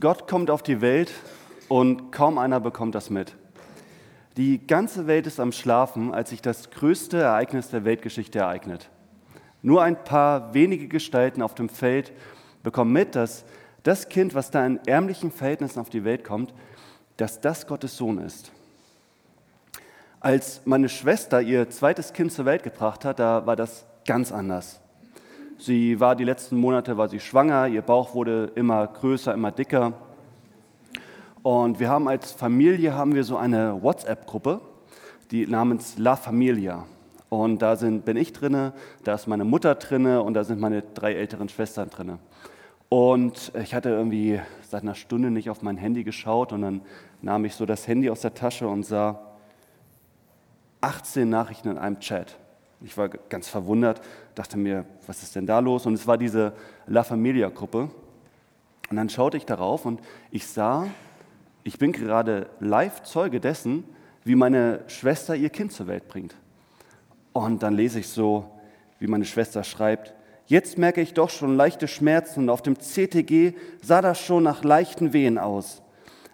Gott kommt auf die Welt und kaum einer bekommt das mit. Die ganze Welt ist am Schlafen, als sich das größte Ereignis der Weltgeschichte ereignet. Nur ein paar wenige Gestalten auf dem Feld bekommen mit, dass das Kind, was da in ärmlichen Verhältnissen auf die Welt kommt, dass das Gottes Sohn ist. Als meine Schwester ihr zweites Kind zur Welt gebracht hat, da war das ganz anders. Sie war die letzten Monate war sie schwanger, ihr Bauch wurde immer größer, immer dicker. Und wir haben als Familie haben wir so eine WhatsApp-Gruppe, die namens La Familia. Und da sind, bin ich drinne, da ist meine Mutter drinne und da sind meine drei älteren Schwestern drinne. Und ich hatte irgendwie seit einer Stunde nicht auf mein Handy geschaut und dann nahm ich so das Handy aus der Tasche und sah 18 Nachrichten in einem Chat. Ich war ganz verwundert, dachte mir, was ist denn da los? Und es war diese La Familia-Gruppe. Und dann schaute ich darauf und ich sah, ich bin gerade live Zeuge dessen, wie meine Schwester ihr Kind zur Welt bringt. Und dann lese ich so, wie meine Schwester schreibt, jetzt merke ich doch schon leichte Schmerzen und auf dem CTG sah das schon nach leichten Wehen aus.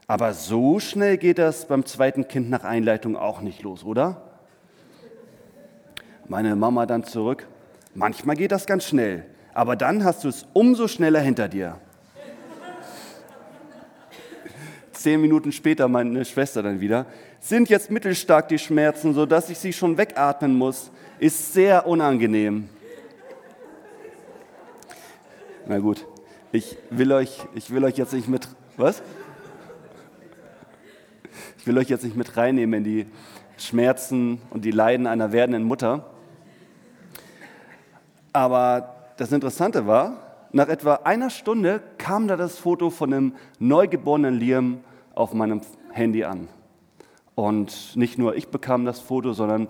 Aber so schnell geht das beim zweiten Kind nach Einleitung auch nicht los, oder? Meine Mama dann zurück, manchmal geht das ganz schnell, aber dann hast du es umso schneller hinter dir. Zehn Minuten später meine Schwester dann wieder, sind jetzt mittelstark die Schmerzen, sodass ich sie schon wegatmen muss. Ist sehr unangenehm. Na gut, ich will euch, ich will euch jetzt nicht mit, was? Ich will euch jetzt nicht mit reinnehmen in die Schmerzen und die Leiden einer werdenden Mutter. Aber das Interessante war, nach etwa einer Stunde kam da das Foto von einem neugeborenen Liam auf meinem Handy an. Und nicht nur ich bekam das Foto, sondern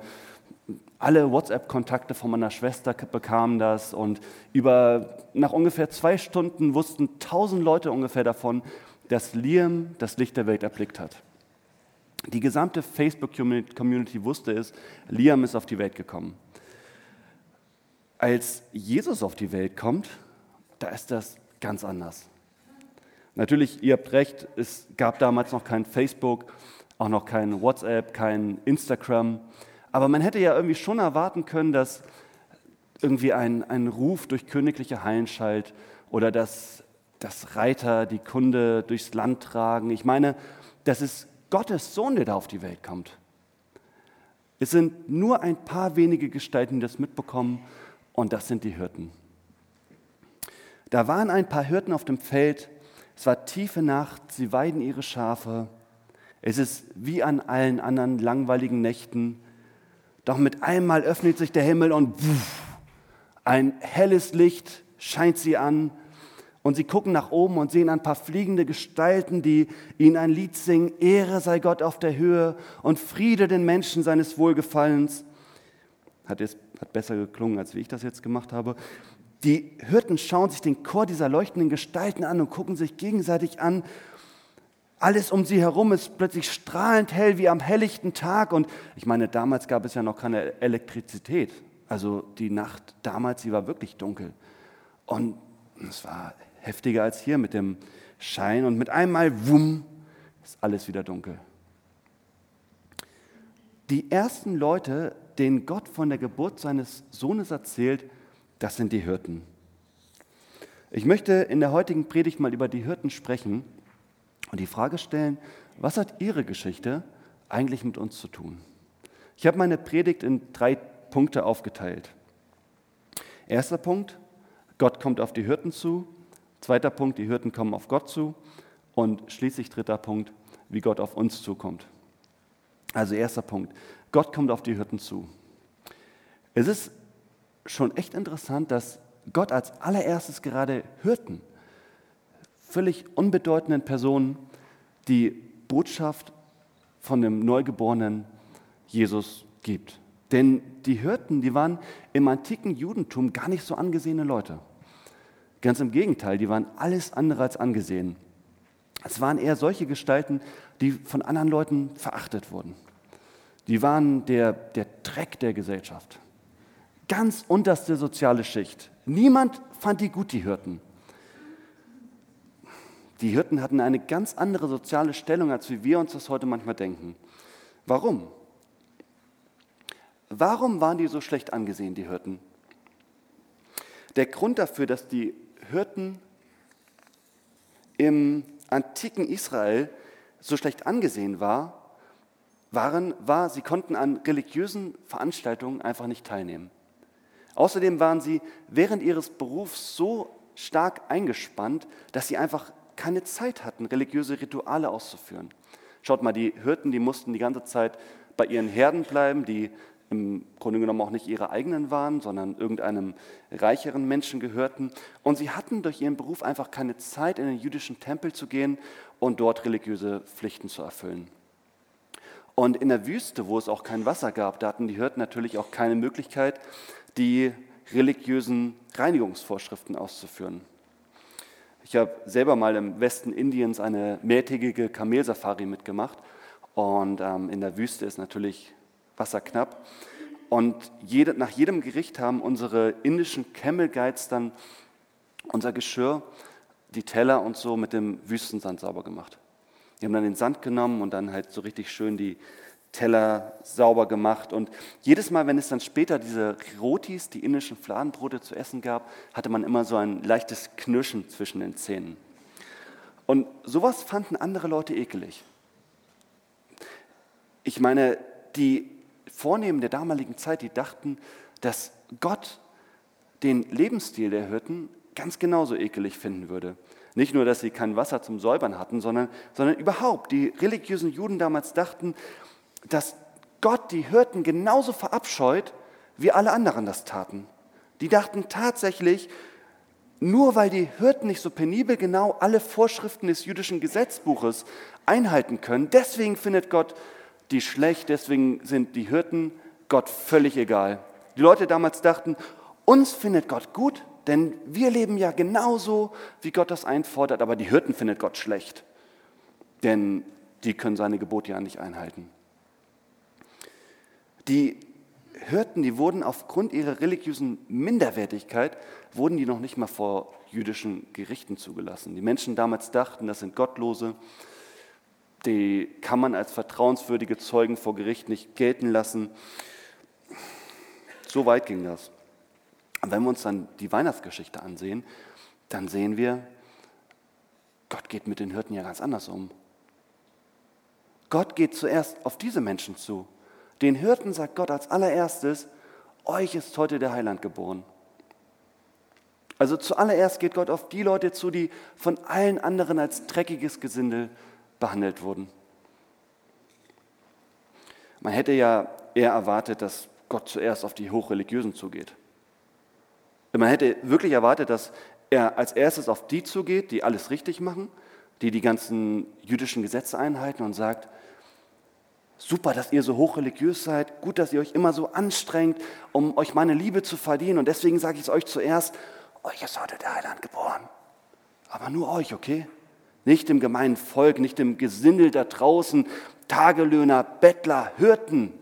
alle WhatsApp-Kontakte von meiner Schwester bekamen das. Und über, nach ungefähr zwei Stunden wussten tausend Leute ungefähr davon, dass Liam das Licht der Welt erblickt hat. Die gesamte Facebook-Community wusste es, Liam ist auf die Welt gekommen. Als Jesus auf die Welt kommt, da ist das ganz anders. Natürlich, ihr habt recht, es gab damals noch kein Facebook, auch noch kein WhatsApp, kein Instagram. Aber man hätte ja irgendwie schon erwarten können, dass irgendwie ein, ein Ruf durch königliche Hallen schallt oder dass, dass Reiter die Kunde durchs Land tragen. Ich meine, das ist Gottes Sohn, der da auf die Welt kommt. Es sind nur ein paar wenige Gestalten, die das mitbekommen und das sind die Hirten. Da waren ein paar Hirten auf dem Feld, es war tiefe Nacht, sie weiden ihre Schafe. Es ist wie an allen anderen langweiligen Nächten, doch mit einmal öffnet sich der Himmel und wuff, ein helles Licht scheint sie an und sie gucken nach oben und sehen ein paar fliegende Gestalten, die ihnen ein Lied singen, Ehre sei Gott auf der Höhe und Friede den Menschen seines Wohlgefallens. Hat jetzt hat besser geklungen, als wie ich das jetzt gemacht habe. Die Hirten schauen sich den Chor dieser leuchtenden Gestalten an und gucken sich gegenseitig an. Alles um sie herum ist plötzlich strahlend hell wie am helllichten Tag. Und ich meine, damals gab es ja noch keine Elektrizität. Also die Nacht damals, sie war wirklich dunkel. Und es war heftiger als hier mit dem Schein. Und mit einmal, wumm, ist alles wieder dunkel. Die ersten Leute den Gott von der Geburt seines Sohnes erzählt, das sind die Hirten. Ich möchte in der heutigen Predigt mal über die Hirten sprechen und die Frage stellen, was hat ihre Geschichte eigentlich mit uns zu tun? Ich habe meine Predigt in drei Punkte aufgeteilt. Erster Punkt, Gott kommt auf die Hirten zu. Zweiter Punkt, die Hirten kommen auf Gott zu. Und schließlich dritter Punkt, wie Gott auf uns zukommt. Also erster Punkt, Gott kommt auf die Hirten zu. Es ist schon echt interessant, dass Gott als allererstes gerade Hirten, völlig unbedeutenden Personen, die Botschaft von dem neugeborenen Jesus gibt. Denn die Hirten, die waren im antiken Judentum gar nicht so angesehene Leute. Ganz im Gegenteil, die waren alles andere als angesehen. Es waren eher solche Gestalten, die von anderen Leuten verachtet wurden. Die waren der, der Dreck der Gesellschaft. Ganz unterste soziale Schicht. Niemand fand die gut, die Hirten. die Hirten hatten eine ganz andere soziale Stellung, als wie wir uns das heute manchmal denken. Warum? Warum waren die so schlecht angesehen, die Hirten? Der Grund dafür, dass die Hirten im antiken Israel so schlecht angesehen war, waren, war, sie konnten an religiösen Veranstaltungen einfach nicht teilnehmen. Außerdem waren sie während ihres Berufs so stark eingespannt, dass sie einfach keine Zeit hatten, religiöse Rituale auszuführen. Schaut mal, die Hirten, die mussten die ganze Zeit bei ihren Herden bleiben, die im Grunde genommen auch nicht ihre eigenen waren, sondern irgendeinem reicheren Menschen gehörten. Und sie hatten durch ihren Beruf einfach keine Zeit, in den jüdischen Tempel zu gehen und dort religiöse Pflichten zu erfüllen. Und in der Wüste, wo es auch kein Wasser gab, da hatten die Hirten natürlich auch keine Möglichkeit, die religiösen Reinigungsvorschriften auszuführen. Ich habe selber mal im Westen Indiens eine mehrtägige Kamelsafari mitgemacht und ähm, in der Wüste ist natürlich Wasser knapp. Und jede, nach jedem Gericht haben unsere indischen Camel Guides dann unser Geschirr, die Teller und so mit dem Wüstensand sauber gemacht. Die haben dann den Sand genommen und dann halt so richtig schön die Teller sauber gemacht. Und jedes Mal, wenn es dann später diese Rotis, die indischen Fladenbrote zu essen gab, hatte man immer so ein leichtes Knirschen zwischen den Zähnen. Und sowas fanden andere Leute ekelig. Ich meine, die Vornehmen der damaligen Zeit, die dachten, dass Gott den Lebensstil der Hirten ganz genauso ekelig finden würde. Nicht nur, dass sie kein Wasser zum Säubern hatten, sondern, sondern überhaupt. Die religiösen Juden damals dachten, dass Gott die Hirten genauso verabscheut, wie alle anderen das taten. Die dachten tatsächlich, nur weil die Hirten nicht so penibel genau alle Vorschriften des jüdischen Gesetzbuches einhalten können, deswegen findet Gott die schlecht, deswegen sind die Hirten Gott völlig egal. Die Leute damals dachten, uns findet Gott gut, denn wir leben ja genauso, wie Gott das einfordert, aber die Hirten findet Gott schlecht, denn die können seine Gebote ja nicht einhalten. Die Hirten, die wurden aufgrund ihrer religiösen Minderwertigkeit, wurden die noch nicht mal vor jüdischen Gerichten zugelassen. Die Menschen damals dachten, das sind Gottlose, die kann man als vertrauenswürdige Zeugen vor Gericht nicht gelten lassen. So weit ging das. Und wenn wir uns dann die Weihnachtsgeschichte ansehen, dann sehen wir, Gott geht mit den Hirten ja ganz anders um. Gott geht zuerst auf diese Menschen zu. Den Hirten sagt Gott als allererstes, euch ist heute der Heiland geboren. Also zuallererst geht Gott auf die Leute zu, die von allen anderen als dreckiges Gesindel behandelt wurden. Man hätte ja eher erwartet, dass Gott zuerst auf die Hochreligiösen zugeht. Man hätte wirklich erwartet, dass er als erstes auf die zugeht, die alles richtig machen, die die ganzen jüdischen Gesetze einhalten und sagt, super, dass ihr so hochreligiös seid, gut, dass ihr euch immer so anstrengt, um euch meine Liebe zu verdienen und deswegen sage ich es euch zuerst, euch ist heute der Heiland geboren. Aber nur euch, okay? Nicht dem gemeinen Volk, nicht dem Gesindel da draußen, Tagelöhner, Bettler, Hirten.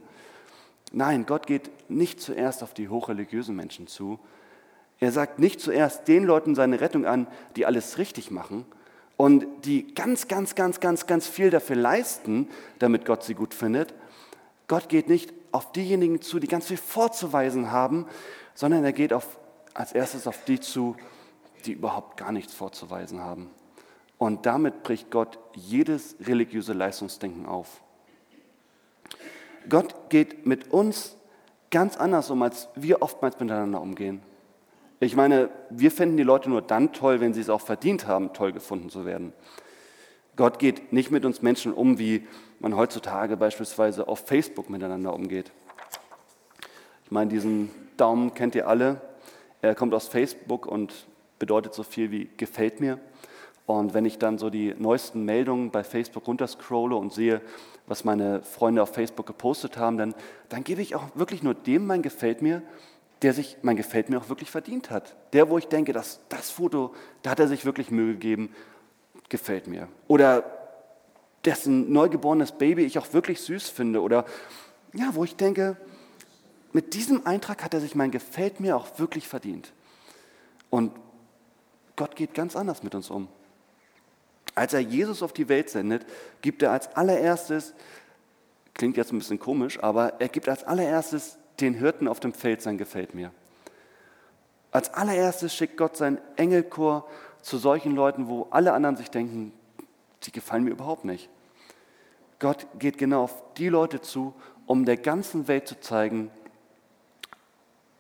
Nein, Gott geht nicht zuerst auf die hochreligiösen Menschen zu, er sagt nicht zuerst den Leuten seine Rettung an, die alles richtig machen und die ganz, ganz, ganz, ganz, ganz viel dafür leisten, damit Gott sie gut findet. Gott geht nicht auf diejenigen zu, die ganz viel vorzuweisen haben, sondern er geht auf, als erstes auf die zu, die überhaupt gar nichts vorzuweisen haben. Und damit bricht Gott jedes religiöse Leistungsdenken auf. Gott geht mit uns ganz anders um, als wir oftmals miteinander umgehen. Ich meine, wir finden die Leute nur dann toll, wenn sie es auch verdient haben, toll gefunden zu werden. Gott geht nicht mit uns Menschen um, wie man heutzutage beispielsweise auf Facebook miteinander umgeht. Ich meine, diesen Daumen kennt ihr alle. Er kommt aus Facebook und bedeutet so viel wie gefällt mir. Und wenn ich dann so die neuesten Meldungen bei Facebook runterscrolle und sehe, was meine Freunde auf Facebook gepostet haben, dann, dann gebe ich auch wirklich nur dem mein gefällt mir, der sich, mein Gefällt mir auch wirklich verdient hat. Der, wo ich denke, dass das Foto, da hat er sich wirklich Mühe gegeben, gefällt mir. Oder dessen neugeborenes Baby ich auch wirklich süß finde. Oder ja, wo ich denke, mit diesem Eintrag hat er sich mein Gefällt mir auch wirklich verdient. Und Gott geht ganz anders mit uns um. Als er Jesus auf die Welt sendet, gibt er als allererstes, klingt jetzt ein bisschen komisch, aber er gibt als allererstes den Hirten auf dem Feld sein Gefällt mir. Als allererstes schickt Gott seinen Engelchor zu solchen Leuten, wo alle anderen sich denken, die gefallen mir überhaupt nicht. Gott geht genau auf die Leute zu, um der ganzen Welt zu zeigen,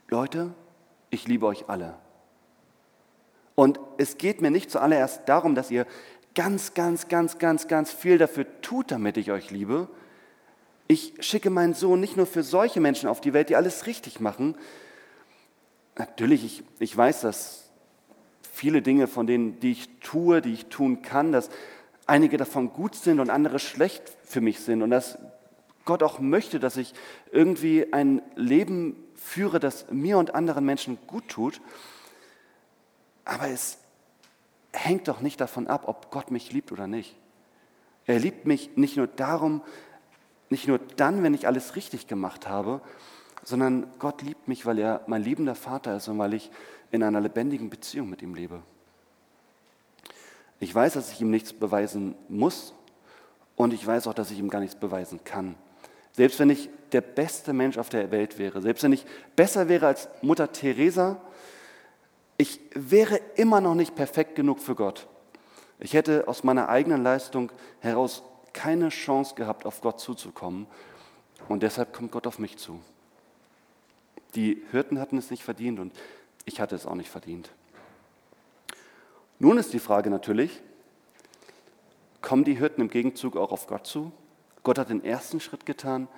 Leute, ich liebe euch alle. Und es geht mir nicht zuallererst darum, dass ihr ganz, ganz, ganz, ganz, ganz viel dafür tut, damit ich euch liebe. Ich schicke meinen Sohn nicht nur für solche Menschen auf die Welt, die alles richtig machen. Natürlich, ich, ich weiß, dass viele Dinge von denen, die ich tue, die ich tun kann, dass einige davon gut sind und andere schlecht für mich sind und dass Gott auch möchte, dass ich irgendwie ein Leben führe, das mir und anderen Menschen gut tut. Aber es hängt doch nicht davon ab, ob Gott mich liebt oder nicht. Er liebt mich nicht nur darum, nicht nur dann, wenn ich alles richtig gemacht habe, sondern Gott liebt mich, weil er mein liebender Vater ist und weil ich in einer lebendigen Beziehung mit ihm lebe. Ich weiß, dass ich ihm nichts beweisen muss und ich weiß auch, dass ich ihm gar nichts beweisen kann. Selbst wenn ich der beste Mensch auf der Welt wäre, selbst wenn ich besser wäre als Mutter Teresa, ich wäre immer noch nicht perfekt genug für Gott. Ich hätte aus meiner eigenen Leistung heraus keine Chance gehabt, auf Gott zuzukommen. Und deshalb kommt Gott auf mich zu. Die Hirten hatten es nicht verdient und ich hatte es auch nicht verdient. Nun ist die Frage natürlich, kommen die Hirten im Gegenzug auch auf Gott zu? Gott hat den ersten Schritt getan,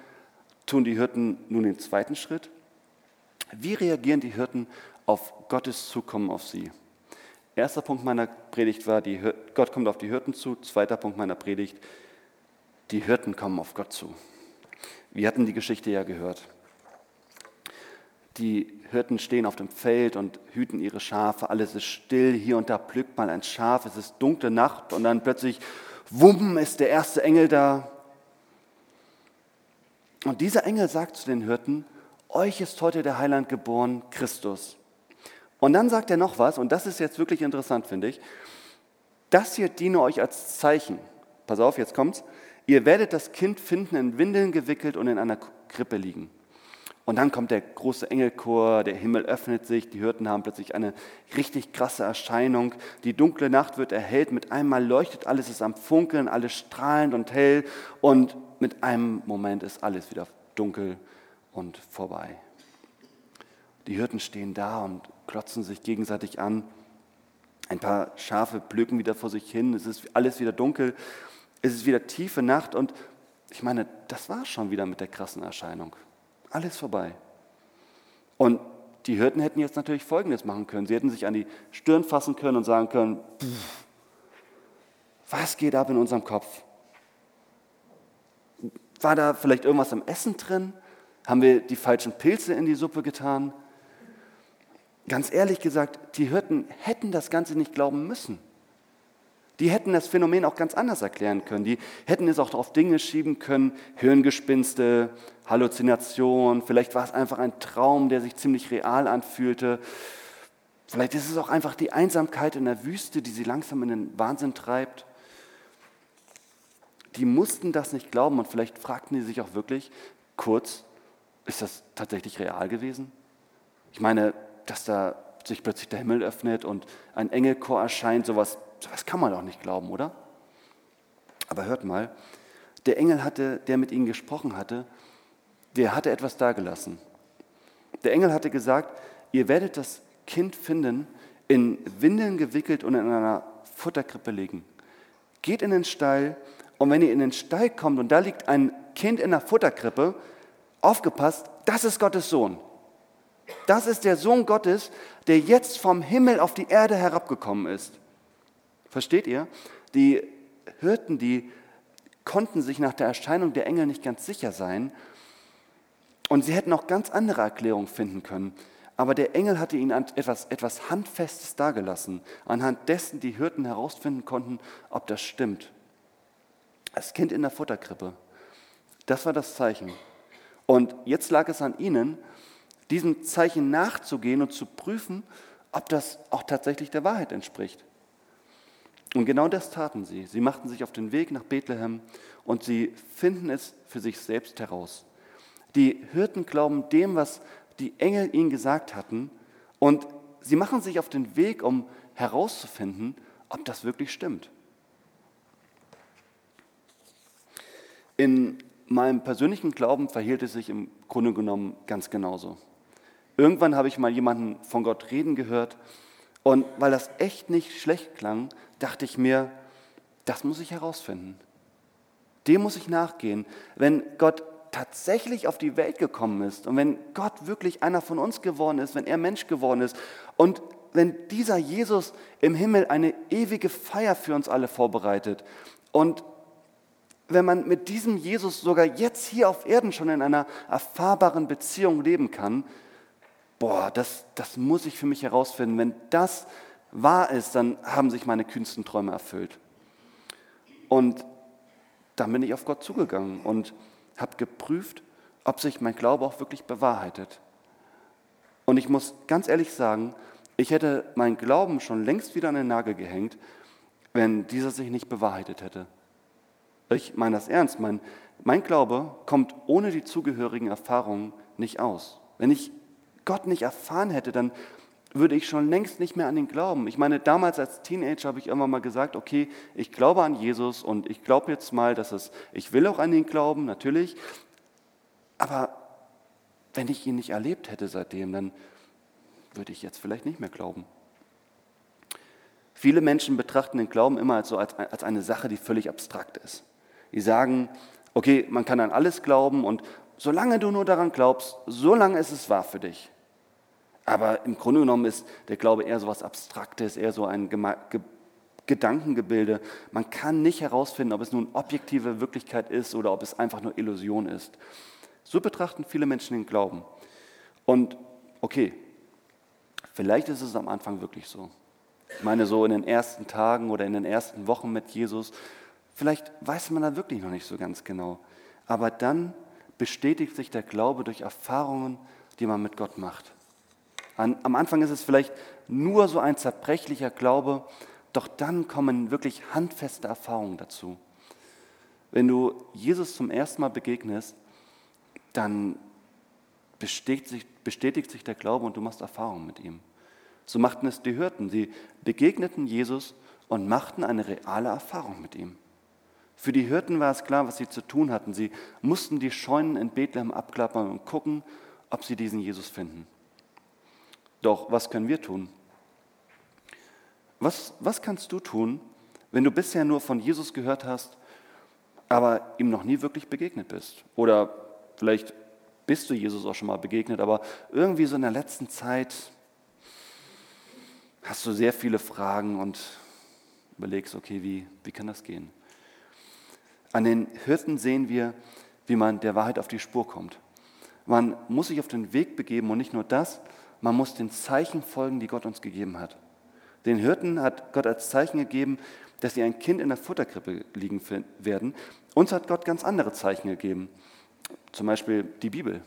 tun die Hirten nun den zweiten Schritt? Wie reagieren die Hirten auf Gottes Zukommen auf sie? Erster Punkt meiner Predigt war, die, Gott kommt auf die Hirten zu. Zweiter Punkt meiner Predigt, die Hirten kommen auf Gott zu. Wir hatten die Geschichte ja gehört. Die Hirten stehen auf dem Feld und hüten ihre Schafe. Alles ist still. Hier und da pflückt mal ein Schaf. Es ist dunkle Nacht und dann plötzlich, wumm, ist der erste Engel da. Und dieser Engel sagt zu den Hirten, euch ist heute der Heiland geboren, Christus. Und dann sagt er noch was, und das ist jetzt wirklich interessant, finde ich. Das hier diene euch als Zeichen. Pass auf, jetzt kommt's. Ihr werdet das Kind finden, in Windeln gewickelt und in einer Krippe liegen. Und dann kommt der große Engelchor, der Himmel öffnet sich, die Hirten haben plötzlich eine richtig krasse Erscheinung. Die dunkle Nacht wird erhellt, mit einmal leuchtet alles, ist am Funkeln, alles strahlend und hell und mit einem Moment ist alles wieder dunkel und vorbei. Die Hirten stehen da und klotzen sich gegenseitig an. Ein paar Schafe blöken wieder vor sich hin, es ist alles wieder dunkel, es ist wieder tiefe Nacht und ich meine, das war schon wieder mit der krassen Erscheinung. Alles vorbei. Und die Hirten hätten jetzt natürlich Folgendes machen können. Sie hätten sich an die Stirn fassen können und sagen können, was geht ab in unserem Kopf? War da vielleicht irgendwas im Essen drin? Haben wir die falschen Pilze in die Suppe getan? Ganz ehrlich gesagt, die Hirten hätten das Ganze nicht glauben müssen. Die hätten das Phänomen auch ganz anders erklären können. Die hätten es auch auf Dinge schieben können, Hirngespinste, Halluzination, vielleicht war es einfach ein Traum, der sich ziemlich real anfühlte. Vielleicht ist es auch einfach die Einsamkeit in der Wüste, die sie langsam in den Wahnsinn treibt. Die mussten das nicht glauben und vielleicht fragten die sich auch wirklich kurz, ist das tatsächlich real gewesen? Ich meine, dass da sich plötzlich der Himmel öffnet und ein Engelchor erscheint, sowas das kann man doch nicht glauben, oder? Aber hört mal, der Engel hatte, der mit ihnen gesprochen hatte, der hatte etwas dagelassen. Der Engel hatte gesagt, ihr werdet das Kind finden, in Windeln gewickelt und in einer Futterkrippe liegen. Geht in den Stall und wenn ihr in den Stall kommt und da liegt ein Kind in der Futterkrippe, aufgepasst, das ist Gottes Sohn. Das ist der Sohn Gottes, der jetzt vom Himmel auf die Erde herabgekommen ist. Versteht ihr? Die Hirten, die konnten sich nach der Erscheinung der Engel nicht ganz sicher sein. Und sie hätten auch ganz andere Erklärungen finden können. Aber der Engel hatte ihnen etwas, etwas Handfestes dargelassen, anhand dessen die Hirten herausfinden konnten, ob das stimmt. Das Kind in der Futterkrippe, das war das Zeichen. Und jetzt lag es an ihnen, diesem Zeichen nachzugehen und zu prüfen, ob das auch tatsächlich der Wahrheit entspricht. Und genau das taten sie. Sie machten sich auf den Weg nach Bethlehem und sie finden es für sich selbst heraus. Die Hirten glauben dem, was die Engel ihnen gesagt hatten und sie machen sich auf den Weg, um herauszufinden, ob das wirklich stimmt. In meinem persönlichen Glauben verhielt es sich im Grunde genommen ganz genauso. Irgendwann habe ich mal jemanden von Gott reden gehört und weil das echt nicht schlecht klang, dachte ich mir, das muss ich herausfinden. Dem muss ich nachgehen. Wenn Gott tatsächlich auf die Welt gekommen ist und wenn Gott wirklich einer von uns geworden ist, wenn er Mensch geworden ist und wenn dieser Jesus im Himmel eine ewige Feier für uns alle vorbereitet und wenn man mit diesem Jesus sogar jetzt hier auf Erden schon in einer erfahrbaren Beziehung leben kann, boah, das, das muss ich für mich herausfinden. Wenn das wahr ist, dann haben sich meine kühnsten Träume erfüllt. Und dann bin ich auf Gott zugegangen und habe geprüft, ob sich mein Glaube auch wirklich bewahrheitet. Und ich muss ganz ehrlich sagen, ich hätte meinen Glauben schon längst wieder an den Nagel gehängt, wenn dieser sich nicht bewahrheitet hätte. Ich meine das ernst. Mein, mein Glaube kommt ohne die zugehörigen Erfahrungen nicht aus. Wenn ich Gott nicht erfahren hätte, dann würde ich schon längst nicht mehr an ihn glauben. Ich meine, damals als Teenager habe ich immer mal gesagt, okay, ich glaube an Jesus und ich glaube jetzt mal, dass es, ich will auch an ihn glauben, natürlich, aber wenn ich ihn nicht erlebt hätte seitdem, dann würde ich jetzt vielleicht nicht mehr glauben. Viele Menschen betrachten den Glauben immer als, so als, als eine Sache, die völlig abstrakt ist. Die sagen, okay, man kann an alles glauben und solange du nur daran glaubst, solange ist es wahr für dich. Aber im Grunde genommen ist der Glaube eher so etwas Abstraktes, eher so ein Ge Gedankengebilde. Man kann nicht herausfinden, ob es nun objektive Wirklichkeit ist oder ob es einfach nur Illusion ist. So betrachten viele Menschen den Glauben. Und okay, vielleicht ist es am Anfang wirklich so. Ich meine, so in den ersten Tagen oder in den ersten Wochen mit Jesus, vielleicht weiß man da wirklich noch nicht so ganz genau. Aber dann bestätigt sich der Glaube durch Erfahrungen, die man mit Gott macht. Am Anfang ist es vielleicht nur so ein zerbrechlicher Glaube, doch dann kommen wirklich handfeste Erfahrungen dazu. Wenn du Jesus zum ersten Mal begegnest, dann bestätigt sich, bestätigt sich der Glaube und du machst Erfahrungen mit ihm. So machten es die Hirten. Sie begegneten Jesus und machten eine reale Erfahrung mit ihm. Für die Hirten war es klar, was sie zu tun hatten. Sie mussten die Scheunen in Bethlehem abklappern und gucken, ob sie diesen Jesus finden. Doch was können wir tun? Was, was kannst du tun, wenn du bisher nur von Jesus gehört hast, aber ihm noch nie wirklich begegnet bist? Oder vielleicht bist du Jesus auch schon mal begegnet, aber irgendwie so in der letzten Zeit hast du sehr viele Fragen und überlegst, okay, wie, wie kann das gehen? An den Hirten sehen wir, wie man der Wahrheit auf die Spur kommt. Man muss sich auf den Weg begeben und nicht nur das, man muss den Zeichen folgen, die Gott uns gegeben hat. Den Hirten hat Gott als Zeichen gegeben, dass sie ein Kind in der Futterkrippe liegen werden. Uns hat Gott ganz andere Zeichen gegeben, zum Beispiel die Bibel.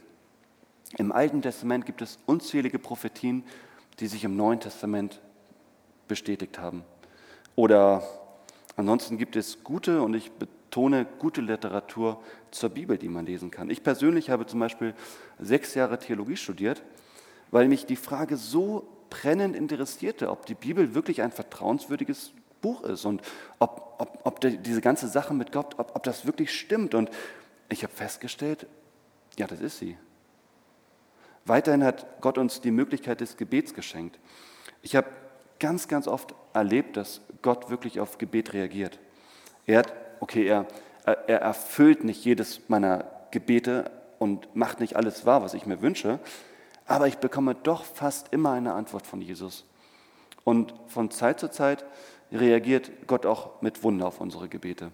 Im Alten Testament gibt es unzählige Prophetien, die sich im Neuen Testament bestätigt haben. Oder ansonsten gibt es gute, und ich betone gute Literatur zur Bibel, die man lesen kann. Ich persönlich habe zum Beispiel sechs Jahre Theologie studiert weil mich die Frage so brennend interessierte, ob die Bibel wirklich ein vertrauenswürdiges Buch ist und ob, ob, ob diese ganze Sache mit Gott, ob, ob das wirklich stimmt. Und ich habe festgestellt, ja, das ist sie. Weiterhin hat Gott uns die Möglichkeit des Gebets geschenkt. Ich habe ganz, ganz oft erlebt, dass Gott wirklich auf Gebet reagiert. Er hat, okay, er, er erfüllt nicht jedes meiner Gebete und macht nicht alles wahr, was ich mir wünsche, aber ich bekomme doch fast immer eine Antwort von Jesus. Und von Zeit zu Zeit reagiert Gott auch mit Wunder auf unsere Gebete.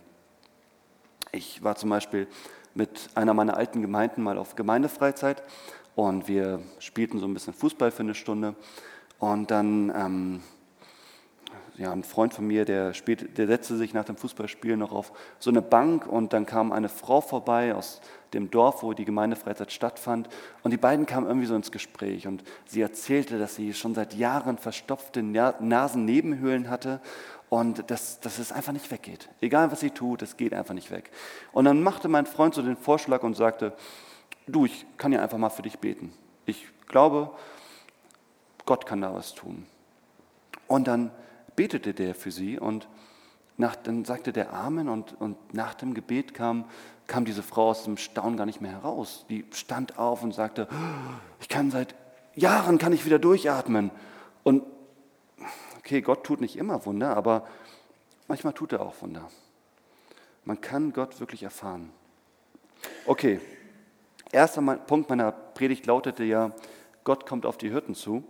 Ich war zum Beispiel mit einer meiner alten Gemeinden mal auf Gemeindefreizeit und wir spielten so ein bisschen Fußball für eine Stunde. Und dann, ähm, ja, ein Freund von mir, der, spielt, der setzte sich nach dem Fußballspiel noch auf so eine Bank und dann kam eine Frau vorbei aus dem Dorf, wo die Gemeindefreizeit stattfand. Und die beiden kamen irgendwie so ins Gespräch und sie erzählte, dass sie schon seit Jahren verstopfte Nasennebenhöhlen hatte und dass, dass es einfach nicht weggeht. Egal was sie tut, es geht einfach nicht weg. Und dann machte mein Freund so den Vorschlag und sagte, du, ich kann ja einfach mal für dich beten. Ich glaube, Gott kann da was tun. Und dann betete der für sie und nach, dann sagte der Amen und, und nach dem Gebet kam, kam diese Frau aus dem Staunen gar nicht mehr heraus. Die stand auf und sagte, ich kann seit Jahren kann ich wieder durchatmen. Und okay, Gott tut nicht immer Wunder, aber manchmal tut er auch Wunder. Man kann Gott wirklich erfahren. Okay, erster Punkt meiner Predigt lautete ja, Gott kommt auf die Hirten zu.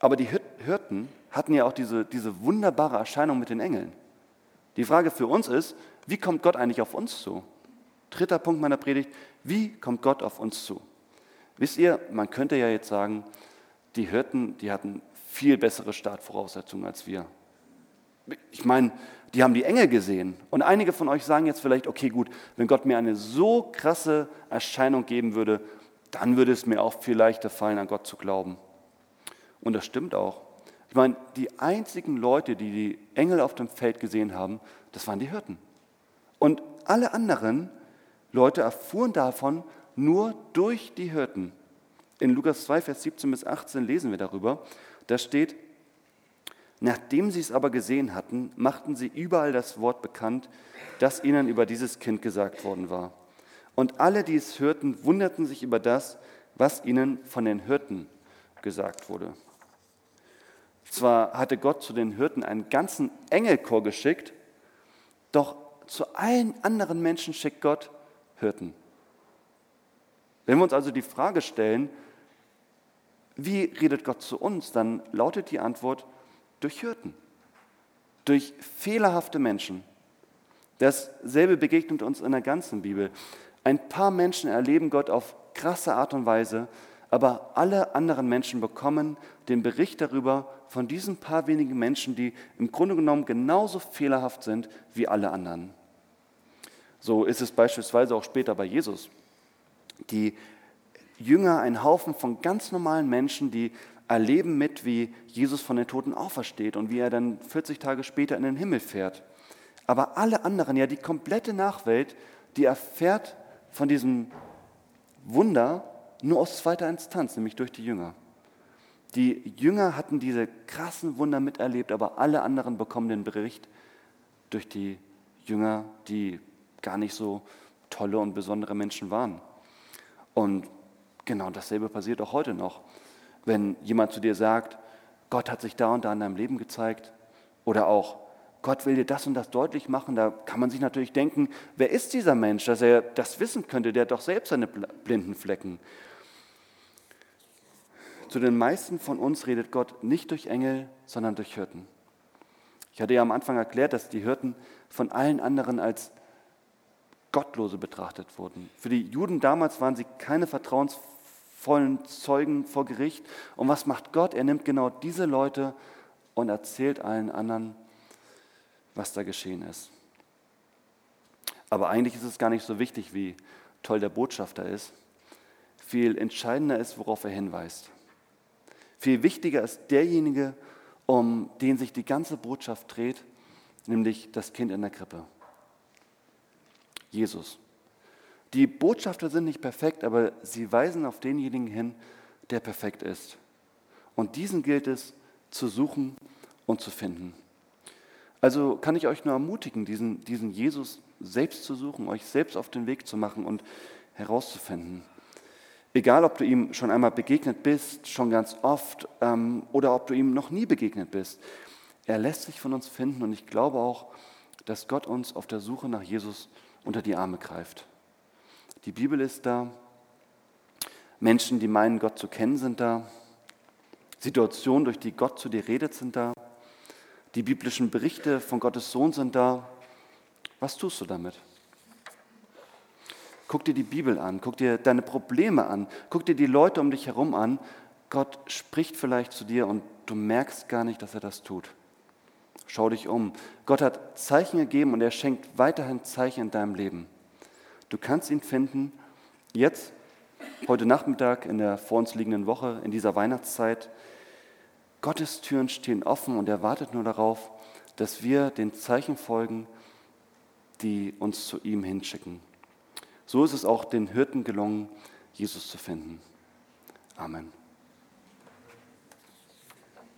Aber die Hirten hatten ja auch diese, diese wunderbare Erscheinung mit den Engeln. Die Frage für uns ist, wie kommt Gott eigentlich auf uns zu? Dritter Punkt meiner Predigt, wie kommt Gott auf uns zu? Wisst ihr, man könnte ja jetzt sagen, die Hirten, die hatten viel bessere Startvoraussetzungen als wir. Ich meine, die haben die Engel gesehen. Und einige von euch sagen jetzt vielleicht, okay, gut, wenn Gott mir eine so krasse Erscheinung geben würde, dann würde es mir auch viel leichter fallen, an Gott zu glauben. Und das stimmt auch. Ich meine, die einzigen Leute, die die Engel auf dem Feld gesehen haben, das waren die Hirten. Und alle anderen Leute erfuhren davon nur durch die Hirten. In Lukas 2, Vers 17 bis 18 lesen wir darüber. Da steht, nachdem sie es aber gesehen hatten, machten sie überall das Wort bekannt, das ihnen über dieses Kind gesagt worden war. Und alle, die es hörten, wunderten sich über das, was ihnen von den Hirten gesagt wurde. Zwar hatte Gott zu den Hirten einen ganzen Engelchor geschickt, doch zu allen anderen Menschen schickt Gott Hirten. Wenn wir uns also die Frage stellen, wie redet Gott zu uns? Dann lautet die Antwort durch Hirten, durch fehlerhafte Menschen. Dasselbe begegnet uns in der ganzen Bibel. Ein paar Menschen erleben Gott auf krasse Art und Weise, aber alle anderen Menschen bekommen den Bericht darüber von diesen paar wenigen Menschen, die im Grunde genommen genauso fehlerhaft sind wie alle anderen. So ist es beispielsweise auch später bei Jesus. Die Jünger, ein Haufen von ganz normalen Menschen, die erleben mit, wie Jesus von den Toten aufersteht und wie er dann 40 Tage später in den Himmel fährt. Aber alle anderen, ja die komplette Nachwelt, die erfährt von diesem Wunder nur aus zweiter Instanz, nämlich durch die Jünger. Die Jünger hatten diese krassen Wunder miterlebt, aber alle anderen bekommen den Bericht durch die Jünger, die gar nicht so tolle und besondere Menschen waren. Und Genau dasselbe passiert auch heute noch. Wenn jemand zu dir sagt, Gott hat sich da und da in deinem Leben gezeigt oder auch Gott will dir das und das deutlich machen, da kann man sich natürlich denken, wer ist dieser Mensch, dass er das wissen könnte, der hat doch selbst seine blinden Flecken. Zu den meisten von uns redet Gott nicht durch Engel, sondern durch Hirten. Ich hatte ja am Anfang erklärt, dass die Hirten von allen anderen als Gottlose betrachtet wurden. Für die Juden damals waren sie keine vertrauensvollen Zeugen vor Gericht. Und was macht Gott? Er nimmt genau diese Leute und erzählt allen anderen, was da geschehen ist. Aber eigentlich ist es gar nicht so wichtig, wie toll der Botschafter ist. Viel entscheidender ist, worauf er hinweist. Viel wichtiger ist derjenige, um den sich die ganze Botschaft dreht, nämlich das Kind in der Krippe. Jesus. Die Botschafter sind nicht perfekt, aber sie weisen auf denjenigen hin, der perfekt ist. Und diesen gilt es zu suchen und zu finden. Also kann ich euch nur ermutigen, diesen, diesen Jesus selbst zu suchen, euch selbst auf den Weg zu machen und herauszufinden. Egal, ob du ihm schon einmal begegnet bist, schon ganz oft, ähm, oder ob du ihm noch nie begegnet bist. Er lässt sich von uns finden und ich glaube auch, dass Gott uns auf der Suche nach Jesus unter die Arme greift. Die Bibel ist da, Menschen, die meinen, Gott zu kennen, sind da, Situationen, durch die Gott zu dir redet, sind da, die biblischen Berichte von Gottes Sohn sind da. Was tust du damit? Guck dir die Bibel an, guck dir deine Probleme an, guck dir die Leute um dich herum an. Gott spricht vielleicht zu dir und du merkst gar nicht, dass er das tut. Schau dich um. Gott hat Zeichen gegeben und er schenkt weiterhin Zeichen in deinem Leben. Du kannst ihn finden, jetzt, heute Nachmittag, in der vor uns liegenden Woche, in dieser Weihnachtszeit. Gottes Türen stehen offen und er wartet nur darauf, dass wir den Zeichen folgen, die uns zu ihm hinschicken. So ist es auch den Hirten gelungen, Jesus zu finden. Amen.